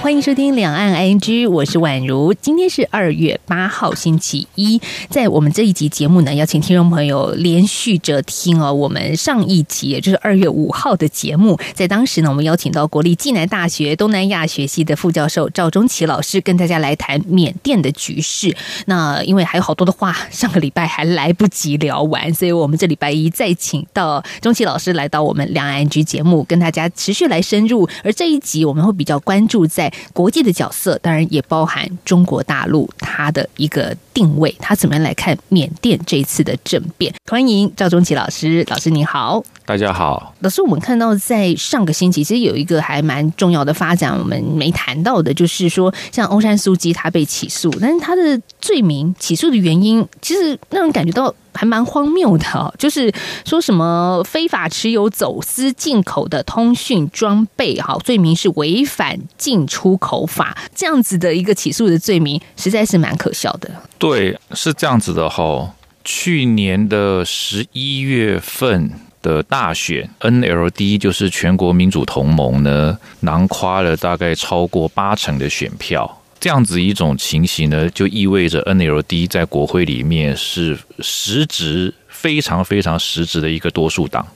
欢迎收听两岸 ING，我是宛如。今天是二月八号，星期一。在我们这一集节目呢，邀请听众朋友连续着听哦。我们上一集也就是二月五号的节目，在当时呢，我们邀请到国立暨南大学东南亚学系的副教授赵中奇老师，跟大家来谈缅甸的局势。那因为还有好多的话，上个礼拜还来不及聊完，所以我们这礼拜一再请到中奇老师来到我们两岸 ING 节目，跟大家持续来深入。而这一集我们会比较关注在国际的角色，当然也包含中国大陆它的一个定位，它怎么样来看缅甸这一次的政变？欢迎赵忠奇老师，老师你好，大家好。老师，我们看到在上个星期，其实有一个还蛮重要的发展，我们没谈到的，就是说像欧山苏基他被起诉，但是他的罪名起诉的原因，其实让人感觉到。还蛮荒谬的，就是说什么非法持有、走私进口的通讯装备，哈，罪名是违反进出口法，这样子的一个起诉的罪名，实在是蛮可笑的。对，是这样子的哈。去年的十一月份的大选，NLD 就是全国民主同盟呢，囊括了大概超过八成的选票。这样子一种情形呢，就意味着 NLD 在国会里面是实质非常非常实质的一个多数党。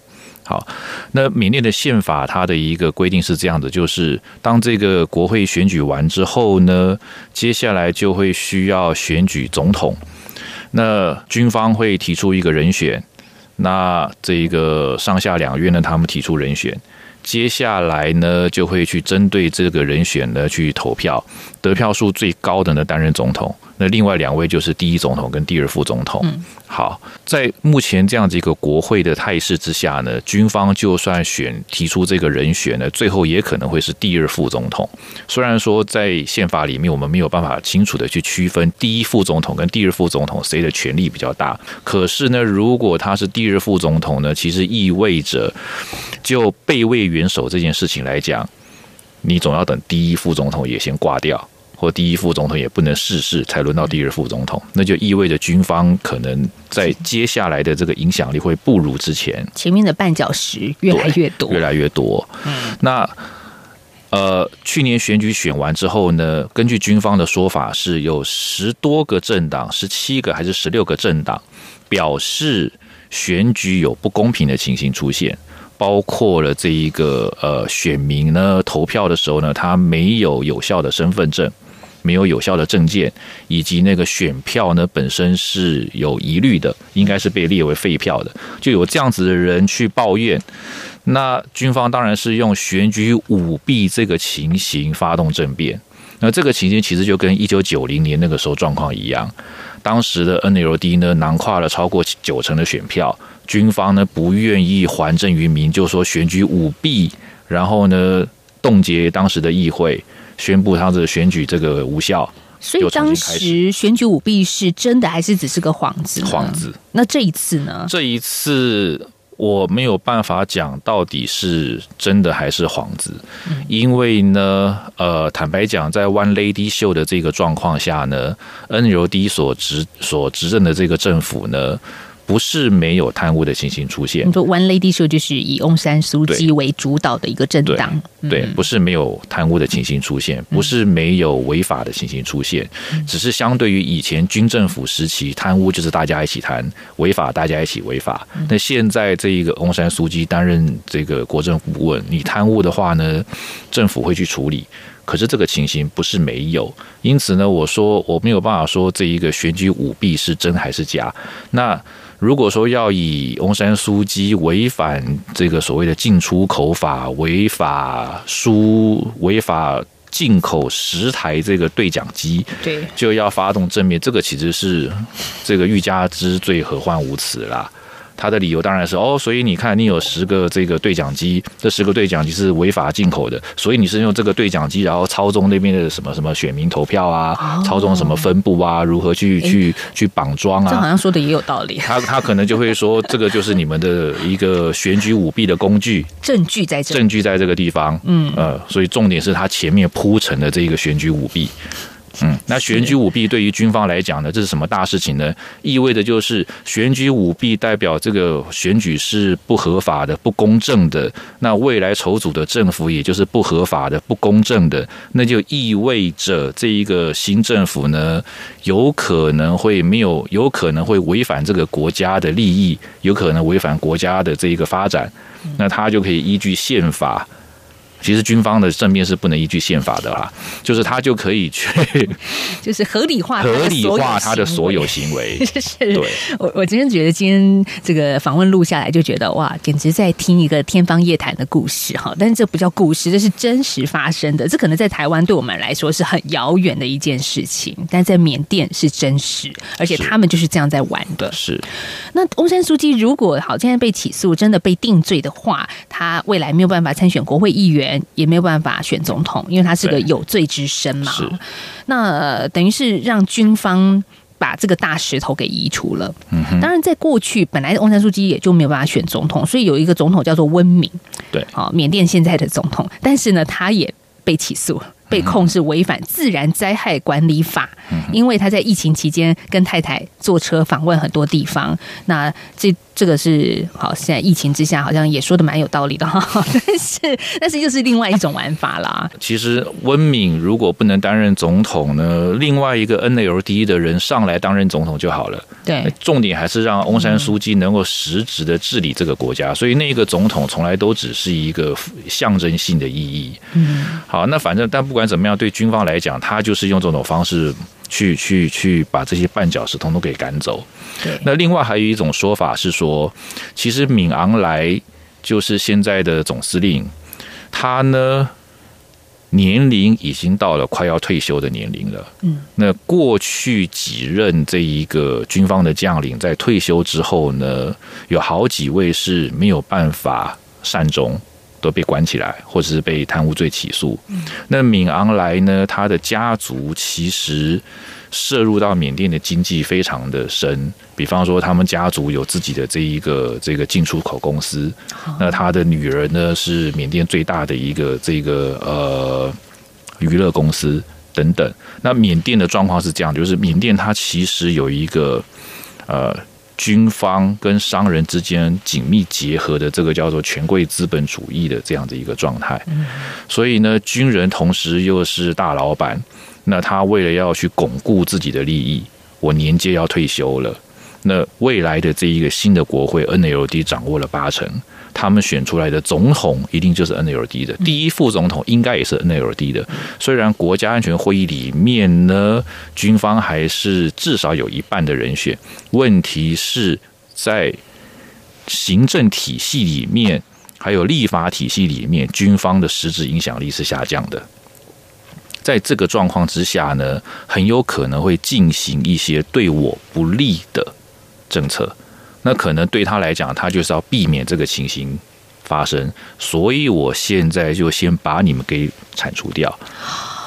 好，那缅甸的宪法它的一个规定是这样的，就是当这个国会选举完之后呢，接下来就会需要选举总统。那军方会提出一个人选，那这个上下两院呢，他们提出人选。接下来呢，就会去针对这个人选呢去投票，得票数最高的呢担任总统。那另外两位就是第一总统跟第二副总统。好，在目前这样子一个国会的态势之下呢，军方就算选提出这个人选呢，最后也可能会是第二副总统。虽然说在宪法里面我们没有办法清楚的去区分第一副总统跟第二副总统谁的权力比较大，可是呢，如果他是第二副总统呢，其实意味着就备位元首这件事情来讲，你总要等第一副总统也先挂掉。或第一副总统也不能逝世，才轮到第二副总统，那就意味着军方可能在接下来的这个影响力会不如之前。前面的绊脚石越来越多，越来越多。嗯，那呃，去年选举选完之后呢，根据军方的说法，是有十多个政党，十七个还是十六个政党表示选举有不公平的情形出现，包括了这一个呃选民呢投票的时候呢，他没有有效的身份证。没有有效的证件，以及那个选票呢本身是有疑虑的，应该是被列为废票的，就有这样子的人去抱怨。那军方当然是用选举舞弊这个情形发动政变。那这个情形其实就跟一九九零年那个时候状况一样，当时的 NLD 呢囊括了超过九成的选票，军方呢不愿意还政于民，就说选举舞弊，然后呢冻结当时的议会。宣布他的选举这个无效，所以当时选举舞弊是真的还是只是个幌子？幌子。那这一次呢？这一次我没有办法讲到底是真的还是幌子，因为呢，呃，坦白讲，在 One Lady Show 的这个状况下呢，NLD 所执所执政的这个政府呢。不是没有贪污的情形出现。你说 One Lady Show 就是以翁山苏姬为主导的一个政党，对，不是没有贪污的情形出现，不是没有违法的情形出现，只是相对于以前军政府时期，贪污就是大家一起贪，违法大家一起违法。那现在这一个翁山苏姬担任这个国政顾问，你贪污的话呢，政府会去处理。可是这个情形不是没有，因此呢，我说我没有办法说这一个选举舞弊是真还是假。那如果说要以翁山书记违反这个所谓的进出口法、违法输、违法进口十台这个对讲机，对，就要发动正面，这个其实是这个欲加之罪，何患无辞啦。他的理由当然是哦，所以你看，你有十个这个对讲机，这十个对讲机是违法进口的，所以你是用这个对讲机，然后操纵那边的什么什么选民投票啊，操纵什么分布啊，如何去去去绑桩啊？这好像说的也有道理。他他可能就会说，这个就是你们的一个选举舞弊的工具，证据在这，证据在这个地方。嗯呃，所以重点是他前面铺陈的这个选举舞弊。嗯，那选举舞弊对于军方来讲呢，这是什么大事情呢？意味着就是选举舞弊代表这个选举是不合法的、不公正的。那未来筹组的政府也就是不合法的、不公正的，那就意味着这一个新政府呢，有可能会没有，有可能会违反这个国家的利益，有可能违反国家的这一个发展。那他就可以依据宪法。其实军方的正面是不能依据宪法的啦，就是他就可以去，就是合理化合理化他的所有行为。是，对我我今天觉得今天这个访问录下来，就觉得哇，简直在听一个天方夜谭的故事哈。但是这不叫故事，这是真实发生的。这可能在台湾对我们来说是很遥远的一件事情，但在缅甸是真实，而且他们就是这样在玩的。是。那翁山书记如果好现在被起诉，真的被定罪的话，他未来没有办法参选国会议员。也没有办法选总统，因为他是个有罪之身嘛。那等于是让军方把这个大石头给移除了。嗯当然，在过去本来翁山书记也就没有办法选总统，所以有一个总统叫做温敏。对，好，缅甸现在的总统，但是呢，他也被起诉，被控是违反自然灾害管理法，因为他在疫情期间跟太太坐车访问很多地方。那这。这个是好，现在疫情之下，好像也说的蛮有道理的哈。但是，但是又是另外一种玩法啦。其实，温敏如果不能担任总统呢，另外一个 NLD 的人上来担任总统就好了。对，重点还是让翁山书记能够实质的治理这个国家。所以，那个总统从来都只是一个象征性的意义。嗯，好，那反正，但不管怎么样，对军方来讲，他就是用这种方式。去去去把这些绊脚石统统给赶走。对，那另外还有一种说法是说，其实敏昂莱就是现在的总司令，他呢年龄已经到了快要退休的年龄了。嗯，那过去几任这一个军方的将领在退休之后呢，有好几位是没有办法善终。都被关起来，或者是被贪污罪起诉。那敏昂莱呢？他的家族其实涉入到缅甸的经济非常的深。比方说，他们家族有自己的这一个这个进出口公司。那他的女儿呢，是缅甸最大的一个这个呃娱乐公司等等。那缅甸的状况是这样，就是缅甸它其实有一个呃。军方跟商人之间紧密结合的这个叫做权贵资本主义的这样的一个状态，所以呢，军人同时又是大老板，那他为了要去巩固自己的利益，我年届要退休了，那未来的这一个新的国会 NLD 掌握了八成。他们选出来的总统一定就是 NLD 的，第一副总统应该也是 NLD 的。虽然国家安全会议里面呢，军方还是至少有一半的人选，问题是在行政体系里面，还有立法体系里面，军方的实质影响力是下降的。在这个状况之下呢，很有可能会进行一些对我不利的政策。那可能对他来讲，他就是要避免这个情形发生，所以我现在就先把你们给铲除掉，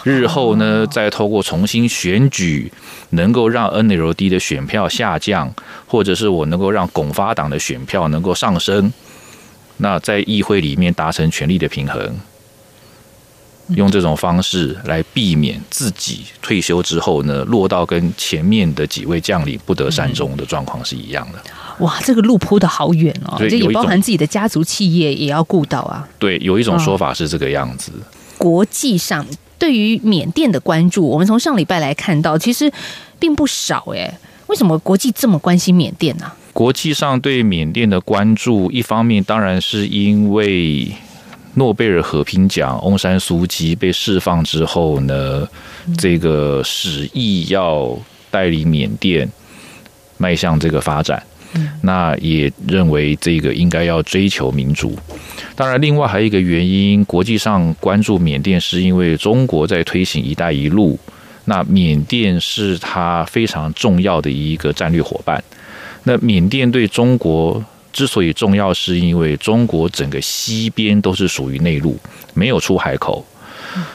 日后呢，再透过重新选举，能够让 NLD 的选票下降，或者是我能够让拱发党的选票能够上升，那在议会里面达成权力的平衡。用这种方式来避免自己退休之后呢，落到跟前面的几位将领不得善终的状况是一样的。哇，这个路铺的好远哦，这也包含自己的家族企业也要顾到啊。对，有一种说法是这个样子。国际上对于缅甸的关注，我们从上礼拜来看到，其实并不少哎。为什么国际这么关心缅甸呢？国际上对缅甸的关注，一方面当然是因为。诺贝尔和平奖翁山苏姬被释放之后呢，这个使意要带领缅甸迈向这个发展，那也认为这个应该要追求民主。当然，另外还有一个原因，国际上关注缅甸是因为中国在推行“一带一路”，那缅甸是它非常重要的一个战略伙伴。那缅甸对中国。之所以重要，是因为中国整个西边都是属于内陆，没有出海口。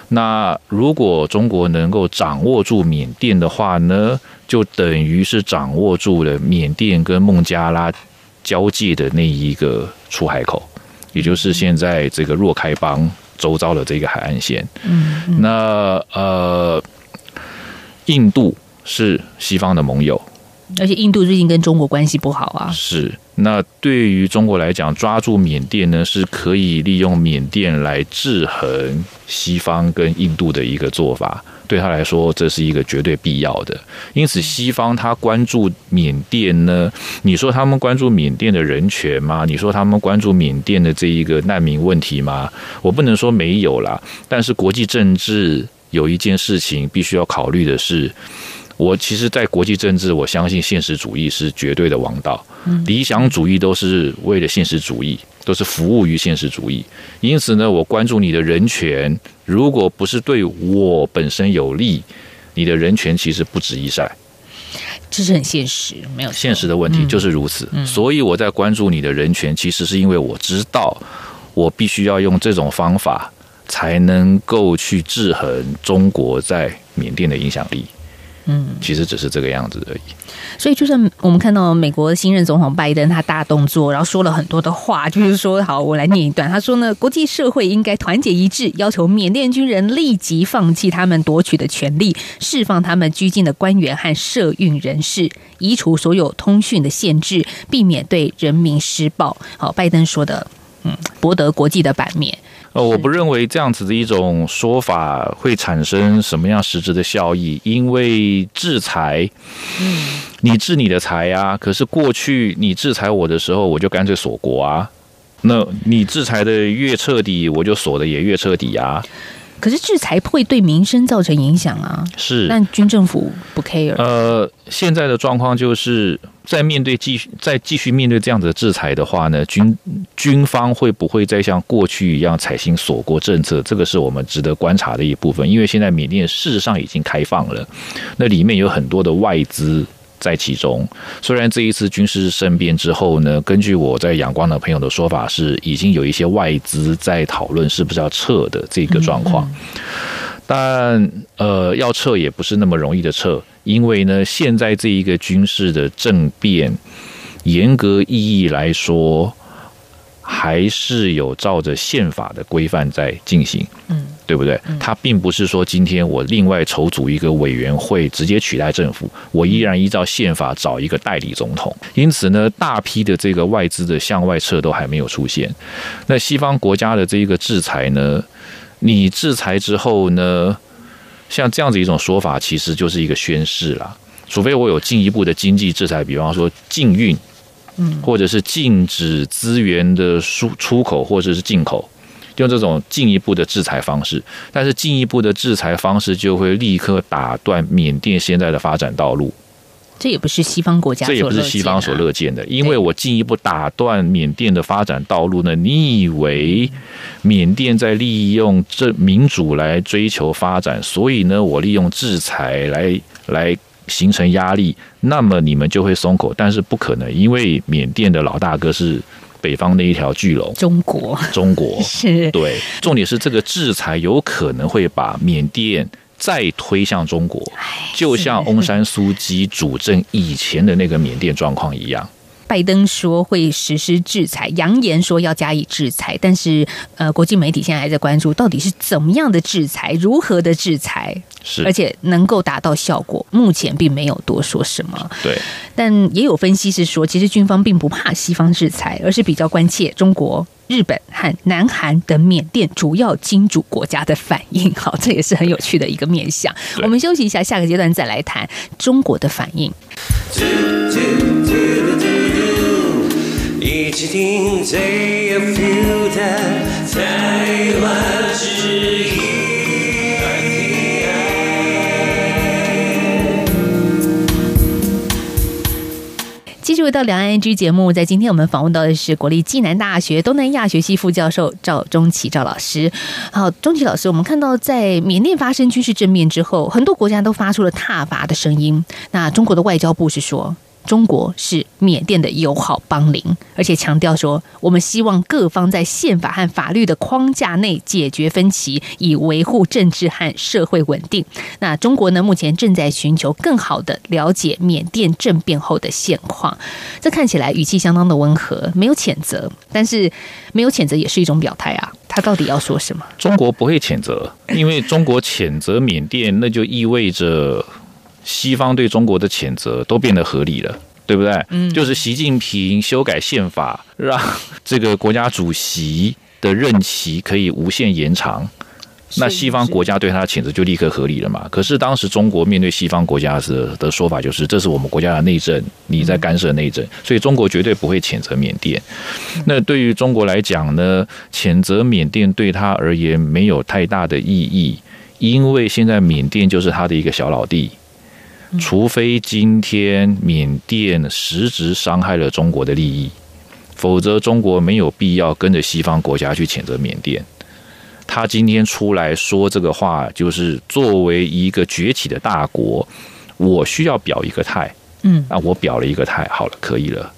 那如果中国能够掌握住缅甸的话呢，就等于是掌握住了缅甸跟孟加拉交界的那一个出海口，也就是现在这个若开邦周遭的这个海岸线。嗯，那呃，印度是西方的盟友，而且印度最近跟中国关系不好啊。是。那对于中国来讲，抓住缅甸呢，是可以利用缅甸来制衡西方跟印度的一个做法。对他来说，这是一个绝对必要的。因此，西方他关注缅甸呢，你说他们关注缅甸的人权吗？你说他们关注缅甸的这一个难民问题吗？我不能说没有啦。但是国际政治有一件事情必须要考虑的是。我其实，在国际政治，我相信现实主义是绝对的王道，理想主义都是为了现实主义，都是服务于现实主义。因此呢，我关注你的人权，如果不是对我本身有利，你的人权其实不值一晒。这是很现实，没有现实的问题就是如此。所以我在关注你的人权，其实是因为我知道，我必须要用这种方法，才能够去制衡中国在缅甸的影响力。嗯，其实只是这个样子而已。所以，就算我们看到美国新任总统拜登他大动作，然后说了很多的话，就是说，好，我来念一段。他说呢，国际社会应该团结一致，要求缅甸军人立即放弃他们夺取的权利，释放他们拘禁的官员和社运人士，移除所有通讯的限制，避免对人民施暴。好，拜登说的，嗯，博得国际的版面。呃，我不认为这样子的一种说法会产生什么样实质的效益，因为制裁，嗯，你制你的财呀，可是过去你制裁我的时候，我就干脆锁国啊，那你制裁的越彻底，我就锁的也越彻底啊。可是制裁会对民生造成影响啊，是，但军政府不 care。呃，现在的状况就是在面对继续再继续面对这样子的制裁的话呢，军军方会不会再像过去一样采行锁国政策？这个是我们值得观察的一部分，因为现在缅甸事实上已经开放了，那里面有很多的外资。在其中，虽然这一次军事政变之后呢，根据我在阳光的朋友的说法，是已经有一些外资在讨论是不是要撤的这个状况，但呃，要撤也不是那么容易的撤，因为呢，现在这一个军事的政变，严格意义来说。还是有照着宪法的规范在进行，嗯，对不对？它并不是说今天我另外筹组一个委员会直接取代政府，我依然依照宪法找一个代理总统。因此呢，大批的这个外资的向外撤都还没有出现。那西方国家的这一个制裁呢，你制裁之后呢，像这样子一种说法，其实就是一个宣誓了。除非我有进一步的经济制裁，比方说禁运。或者是禁止资源的输出口，或者是进口，用这种进一步的制裁方式。但是进一步的制裁方式就会立刻打断缅甸现在的发展道路。这也不是西方国家，这也不是西方所乐见的。因为我进一步打断缅甸的发展道路呢？你以为缅甸在利用这民主来追求发展，所以呢，我利用制裁来来。形成压力，那么你们就会松口，但是不可能，因为缅甸的老大哥是北方那一条巨龙，中国，中国。是。对，重点是这个制裁有可能会把缅甸再推向中国，就像翁山苏姬主政以前的那个缅甸状况一样。拜登说会实施制裁，扬言说要加以制裁，但是呃，国际媒体现在还在关注到底是怎么样的制裁，如何的制裁，是而且能够达到效果，目前并没有多说什么。对，但也有分析是说，其实军方并不怕西方制裁，而是比较关切中国、日本和南韩等缅甸主要金主国家的反应。好，这也是很有趣的一个面向。我们休息一下，下个阶段再来谈中国的反应。一起听最有 feel 的台湾之音。继续回到两岸 N G 节目，在今天我们访问到的是国立暨南大学东南亚学系副教授赵中奇赵老师。好，中奇老师，我们看到在缅甸发生军事政变之后，很多国家都发出了挞伐的声音。那中国的外交部是说。中国是缅甸的友好邦邻，而且强调说，我们希望各方在宪法和法律的框架内解决分歧，以维护政治和社会稳定。那中国呢，目前正在寻求更好的了解缅甸政变后的现况。这看起来语气相当的温和，没有谴责，但是没有谴责也是一种表态啊。他到底要说什么？中国不会谴责，因为中国谴责缅甸，那就意味着。西方对中国的谴责都变得合理了，对不对？嗯，就是习近平修改宪法，让这个国家主席的任期可以无限延长，那西方国家对他的谴责就立刻合理了嘛？可是当时中国面对西方国家的的说法就是，这是我们国家的内政，你在干涉内政，所以中国绝对不会谴责缅甸。那对于中国来讲呢，谴责缅甸对他而言没有太大的意义，因为现在缅甸就是他的一个小老弟。除非今天缅甸实质伤害了中国的利益，否则中国没有必要跟着西方国家去谴责缅甸。他今天出来说这个话，就是作为一个崛起的大国，我需要表一个态。嗯，啊，我表了一个态，好了，可以了，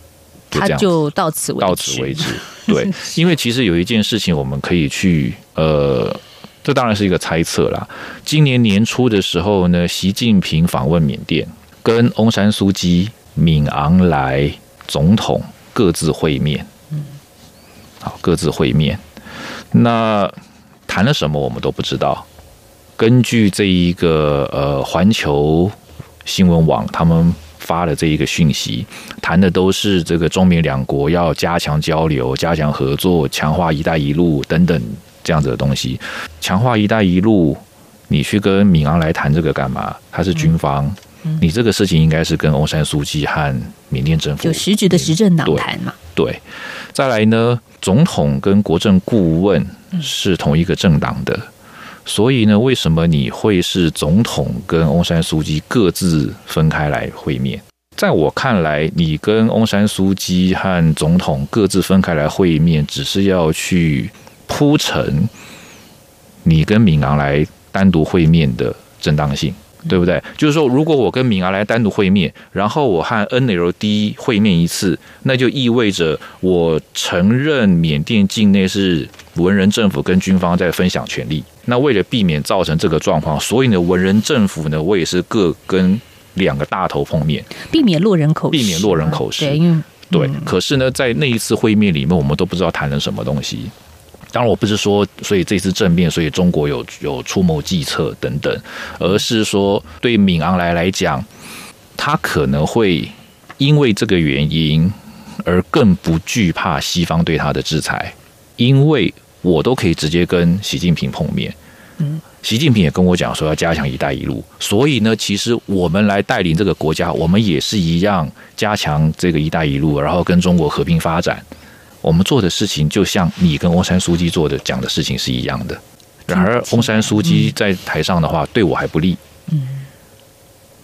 他就到此到此为止。对，因为其实有一件事情，我们可以去呃。这当然是一个猜测啦。今年年初的时候呢，习近平访问缅甸，跟翁山苏基、敏昂莱总统各自会面。嗯，好，各自会面。那谈了什么，我们都不知道。根据这一个呃环球新闻网他们发的这一个讯息，谈的都是这个中缅两国要加强交流、加强合作、强化“一带一路”等等。这样子的东西，强化“一带一路”，你去跟敏昂来谈这个干嘛？他是军方，你这个事情应该是跟翁山书记和缅甸政府有实质的执政党谈嘛？对，再来呢，总统跟国政顾问是同一个政党的，所以呢，为什么你会是总统跟翁山书记各自分开来会面？在我看来，你跟翁山书记和总统各自分开来会面，只是要去。铺陈你跟敏昂来单独会面的正当性，对不对？就是说，如果我跟敏昂来单独会面，然后我和 NLD 会面一次，那就意味着我承认缅甸境内是文人政府跟军方在分享权力。那为了避免造成这个状况，所以呢，文人政府呢，我也是各跟两个大头碰面，避免落人口，避免落人口实。对，可是呢，在那一次会面里面，我们都不知道谈了什么东西。当然，我不是说，所以这次政变，所以中国有有出谋计策等等，而是说，对敏昂莱来讲，他可能会因为这个原因而更不惧怕西方对他的制裁，因为我都可以直接跟习近平碰面。嗯，习近平也跟我讲说要加强“一带一路”，所以呢，其实我们来带领这个国家，我们也是一样加强这个“一带一路”，然后跟中国和平发展。我们做的事情就像你跟翁山书记做的讲的事情是一样的，然而翁山书记在台上的话对我还不利，嗯，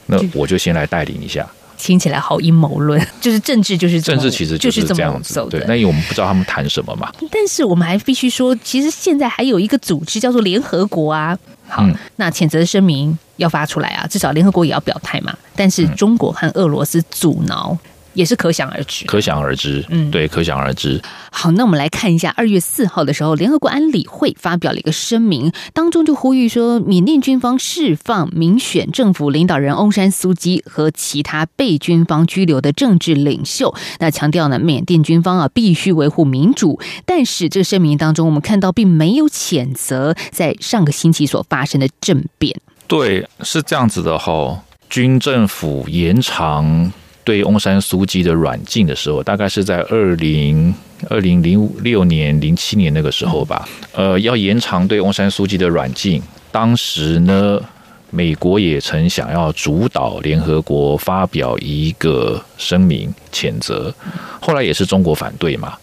那我就先来带领一下。听起来好阴谋论，就是政治就是政治，其实就是这样子。对，那因为我们不知道他们谈什么嘛。但是我们还必须说，其实现在还有一个组织叫做联合国啊。好，那谴责声明要发出来啊，至少联合国也要表态嘛。但是中国和俄罗斯阻挠。也是可想而知，可想而知，嗯，对，可想而知。好，那我们来看一下，二月四号的时候，联合国安理会发表了一个声明，当中就呼吁说，缅甸军方释放民选政府领导人翁山苏基和其他被军方拘留的政治领袖。那强调呢，缅甸军方啊必须维护民主。但是这个声明当中，我们看到并没有谴责在上个星期所发生的政变。对，是这样子的哈，军政府延长。对翁山苏基的软禁的时候，大概是在二零二零零六年、零七年那个时候吧。呃，要延长对翁山苏基的软禁，当时呢，美国也曾想要主导联合国发表一个声明谴责，后来也是中国反对嘛。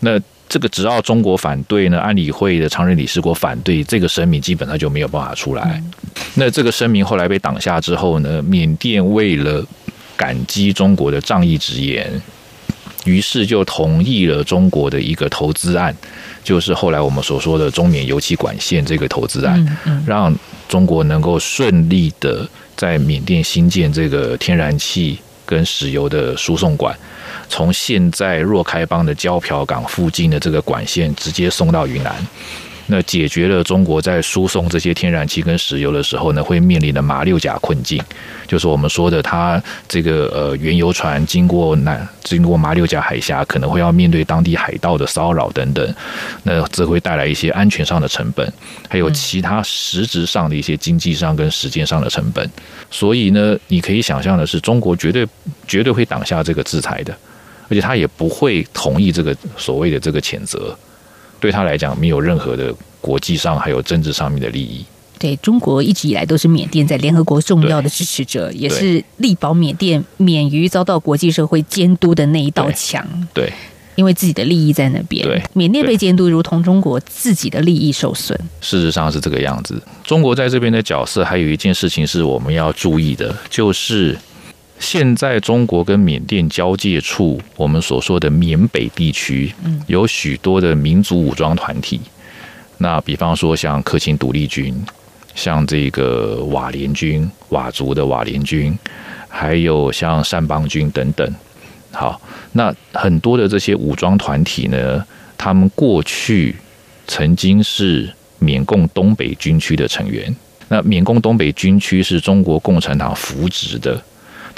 那这个只要中国反对呢，安理会的常任理事国反对这个声明，基本上就没有办法出来。那这个声明后来被挡下之后呢，缅甸为了感激中国的仗义直言，于是就同意了中国的一个投资案，就是后来我们所说的中缅油气管线这个投资案，让中国能够顺利的在缅甸新建这个天然气。跟石油的输送管，从现在若开邦的胶漂港附近的这个管线直接送到云南。那解决了中国在输送这些天然气跟石油的时候呢，会面临的马六甲困境，就是我们说的，它这个呃原油船经过南经过马六甲海峡，可能会要面对当地海盗的骚扰等等，那这会带来一些安全上的成本，还有其他实质上的一些经济上跟时间上的成本。所以呢，你可以想象的是，中国绝对绝对会挡下这个制裁的，而且他也不会同意这个所谓的这个谴责。对他来讲，没有任何的国际上还有政治上面的利益。对中国一直以来都是缅甸在联合国重要的支持者，也是力保缅甸免于遭到国际社会监督的那一道墙。对，因为自己的利益在那边。对，缅甸被监督，如同中国自己的利益受损。事实上是这个样子。中国在这边的角色，还有一件事情是我们要注意的，就是。现在中国跟缅甸交界处，我们所说的缅北地区，有许多的民族武装团体。那比方说像克钦独立军，像这个瓦联军，佤族的瓦联军，还有像善邦军等等。好，那很多的这些武装团体呢，他们过去曾经是缅共东北军区的成员。那缅共东北军区是中国共产党扶植的。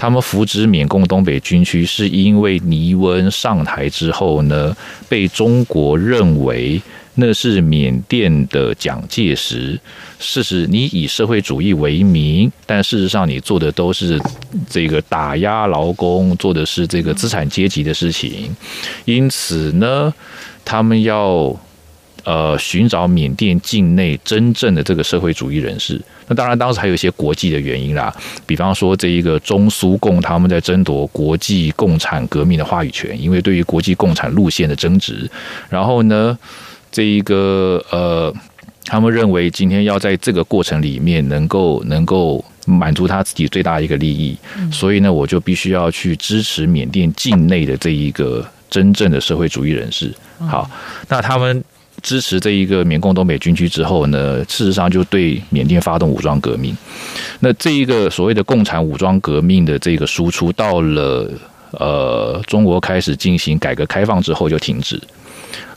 他们扶植缅共东北军区，是因为尼温上台之后呢，被中国认为那是缅甸的蒋介石。事实，你以社会主义为名，但事实上你做的都是这个打压劳工，做的是这个资产阶级的事情。因此呢，他们要。呃，寻找缅甸境内真正的这个社会主义人士。那当然，当时还有一些国际的原因啦，比方说这一个中苏共他们在争夺国际共产革命的话语权，因为对于国际共产路线的争执。然后呢，这一个呃，他们认为今天要在这个过程里面能够能够满足他自己最大一个利益，所以呢，我就必须要去支持缅甸境内的这一个真正的社会主义人士。好，那他们。支持这一个缅共东北军区之后呢，事实上就对缅甸发动武装革命。那这一个所谓的共产武装革命的这个输出，到了呃中国开始进行改革开放之后就停止。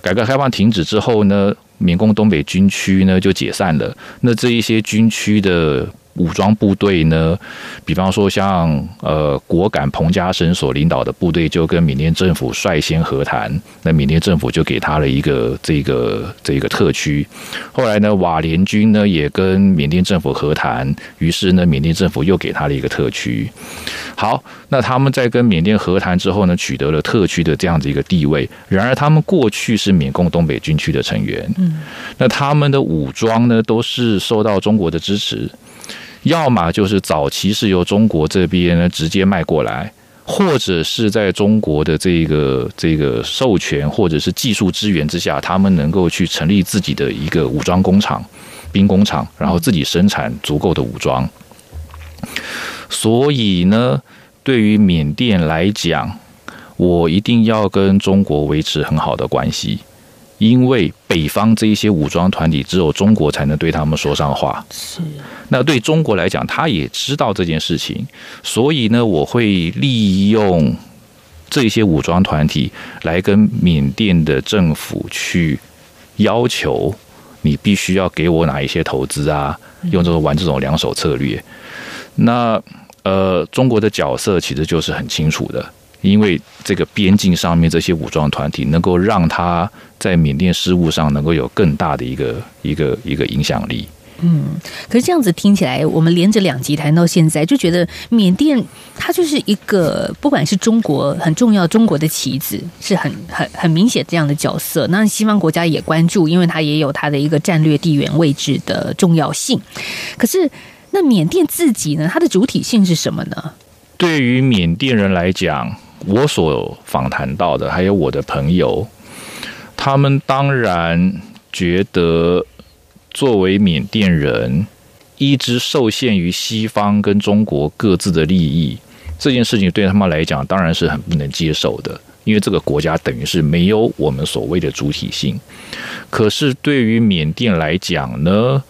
改革开放停止之后呢，缅共东北军区呢就解散了。那这一些军区的。武装部队呢，比方说像呃果敢彭家声所领导的部队，就跟缅甸政府率先和谈，那缅甸政府就给他了一个这个这个特区。后来呢，瓦联军呢也跟缅甸政府和谈，于是呢，缅甸政府又给他了一个特区。好，那他们在跟缅甸和谈之后呢，取得了特区的这样子一个地位。然而，他们过去是缅共东北军区的成员，嗯，那他们的武装呢，都是受到中国的支持。要么就是早期是由中国这边呢直接卖过来，或者是在中国的这个这个授权或者是技术支援之下，他们能够去成立自己的一个武装工厂、兵工厂，然后自己生产足够的武装。所以呢，对于缅甸来讲，我一定要跟中国维持很好的关系。因为北方这一些武装团体，只有中国才能对他们说上话。是，那对中国来讲，他也知道这件事情，所以呢，我会利用这些武装团体来跟缅甸的政府去要求，你必须要给我哪一些投资啊？用这种玩这种两手策略。那呃，中国的角色其实就是很清楚的。因为这个边境上面这些武装团体，能够让他在缅甸事务上能够有更大的一个一个一个影响力。嗯，可是这样子听起来，我们连着两集谈到现在，就觉得缅甸它就是一个不管是中国很重要中国的棋子，是很很很明显这样的角色。那西方国家也关注，因为它也有它的一个战略地缘位置的重要性。可是那缅甸自己呢，它的主体性是什么呢？对于缅甸人来讲。我所访谈到的，还有我的朋友，他们当然觉得，作为缅甸人，一直受限于西方跟中国各自的利益，这件事情对他们来讲，当然是很不能接受的。因为这个国家等于是没有我们所谓的主体性。可是对于缅甸来讲呢，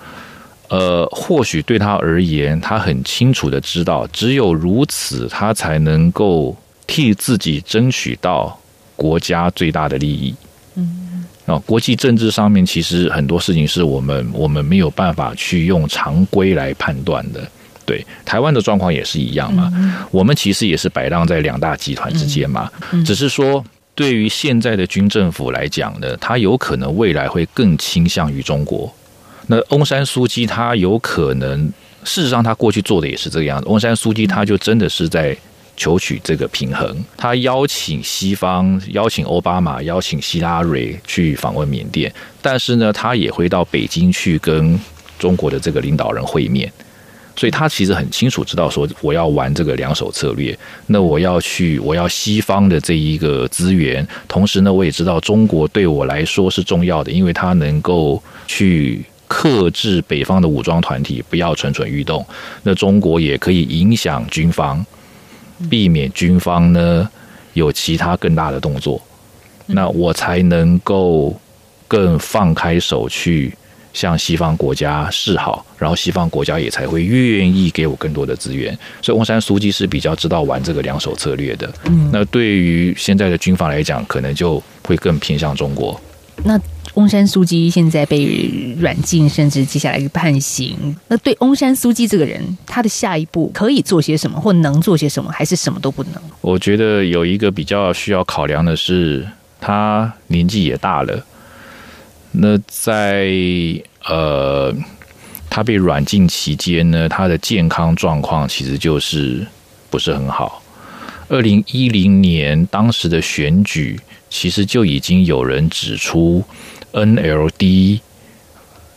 呃，或许对他而言，他很清楚的知道，只有如此，他才能够替自己争取到国家最大的利益。嗯，啊，国际政治上面其实很多事情是我们我们没有办法去用常规来判断的。对，台湾的状况也是一样嘛。我们其实也是摆荡在两大集团之间嘛。只是说，对于现在的军政府来讲呢，他有可能未来会更倾向于中国。那翁山书记他有可能，事实上他过去做的也是这个样子。翁山书记他就真的是在求取这个平衡。他邀请西方，邀请奥巴马，邀请希拉蕊去访问缅甸，但是呢，他也会到北京去跟中国的这个领导人会面。所以他其实很清楚知道说，我要玩这个两手策略。那我要去，我要西方的这一个资源，同时呢，我也知道中国对我来说是重要的，因为它能够去克制北方的武装团体，不要蠢蠢欲动。那中国也可以影响军方，避免军方呢有其他更大的动作。那我才能够更放开手去。向西方国家示好，然后西方国家也才会愿意给我更多的资源。所以翁山书记是比较知道玩这个两手策略的。嗯，那对于现在的军方来讲，可能就会更偏向中国。那翁山书记现在被软禁，甚至接下来判刑。那对翁山书记这个人，他的下一步可以做些什么，或能做些什么，还是什么都不能？我觉得有一个比较需要考量的是，他年纪也大了。那在呃，他被软禁期间呢，他的健康状况其实就是不是很好。二零一零年当时的选举，其实就已经有人指出，NLD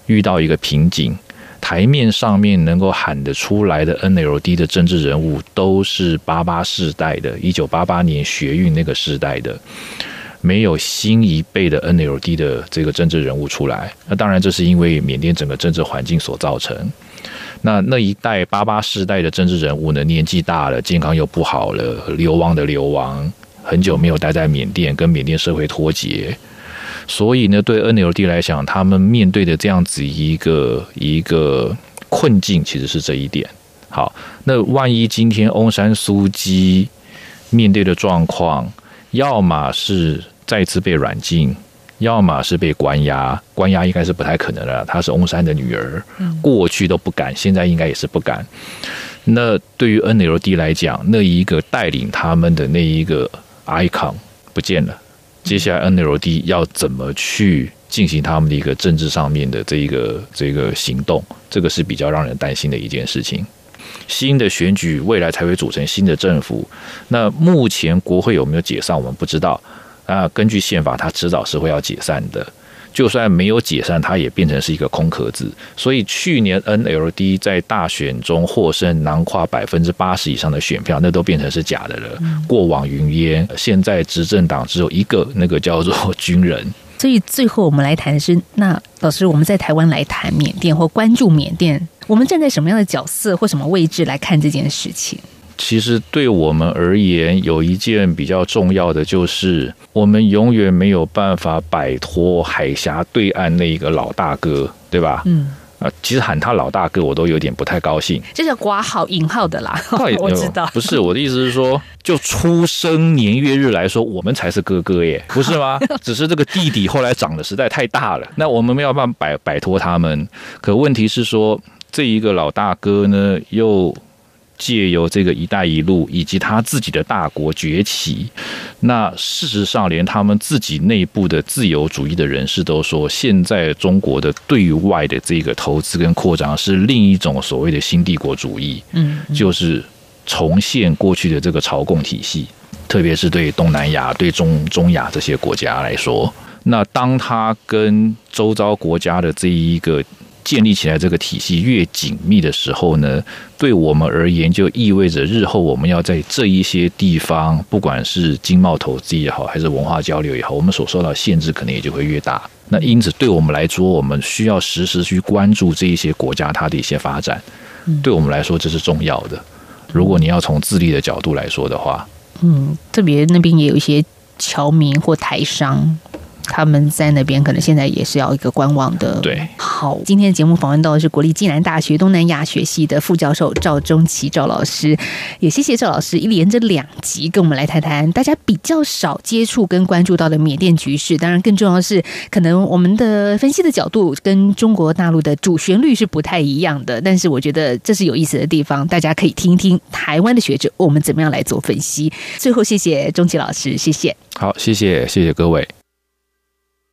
遇到一个瓶颈，台面上面能够喊得出来的 NLD 的政治人物，都是八八世代的，一九八八年学运那个时代的。没有新一辈的 NLD 的这个政治人物出来，那当然这是因为缅甸整个政治环境所造成。那那一代八八世代的政治人物呢，年纪大了，健康又不好了，流亡的流亡，很久没有待在缅甸，跟缅甸社会脱节。所以呢，对 NLD 来讲，他们面对的这样子一个一个困境，其实是这一点。好，那万一今天翁山苏姬面对的状况，要么是再次被软禁，要么是被关押。关押应该是不太可能的，她是翁山的女儿，过去都不敢，现在应该也是不敢。那对于 NLD 来讲，那一个带领他们的那一个 icon 不见了，接下来 NLD 要怎么去进行他们的一个政治上面的这一个这个行动？这个是比较让人担心的一件事情。新的选举未来才会组成新的政府。那目前国会有没有解散，我们不知道。那，根据宪法，它迟早是会要解散的。就算没有解散，它也变成是一个空壳子。所以去年 NLD 在大选中获胜，囊括百分之八十以上的选票，那都变成是假的了。过往云烟，现在执政党只有一个，那个叫做 军人。所以最后我们来谈的是，那老师，我们在台湾来谈缅甸或关注缅甸，我们站在什么样的角色或什么位置来看这件事情？其实对我们而言，有一件比较重要的，就是我们永远没有办法摆脱海峡对岸那一个老大哥，对吧？嗯。啊，其实喊他老大哥，我都有点不太高兴。这叫挂号引号的啦，我知道。不是我的意思是说，就出生年月日来说，我们才是哥哥耶，不是吗？只是这个弟弟后来长得实在太大了，那我们没有办法摆摆脱他们。可问题是说，这一个老大哥呢，又。借由这个“一带一路”以及他自己的大国崛起，那事实上连他们自己内部的自由主义的人士都说，现在中国的对外的这个投资跟扩张是另一种所谓的新帝国主义，嗯，就是重现过去的这个朝贡体系，特别是对东南亚、对中中亚这些国家来说，那当他跟周遭国家的这一个。建立起来这个体系越紧密的时候呢，对我们而言就意味着日后我们要在这一些地方，不管是经贸投资也好，还是文化交流也好，我们所受到限制可能也就会越大。那因此，对我们来说，我们需要时时去关注这一些国家它的一些发展。对我们来说，这是重要的。如果你要从自立的角度来说的话，嗯，特别那边也有一些侨民或台商。他们在那边可能现在也是要一个观望的。对，好，今天的节目访问到的是国立暨南大学东南亚学系的副教授赵中奇赵老师，也谢谢赵老师一连着两集跟我们来谈谈大家比较少接触跟关注到的缅甸局势。当然，更重要的是，可能我们的分析的角度跟中国大陆的主旋律是不太一样的，但是我觉得这是有意思的地方，大家可以听一听台湾的学者我们怎么样来做分析。最后，谢谢钟奇老师，谢谢。好，谢谢，谢谢各位。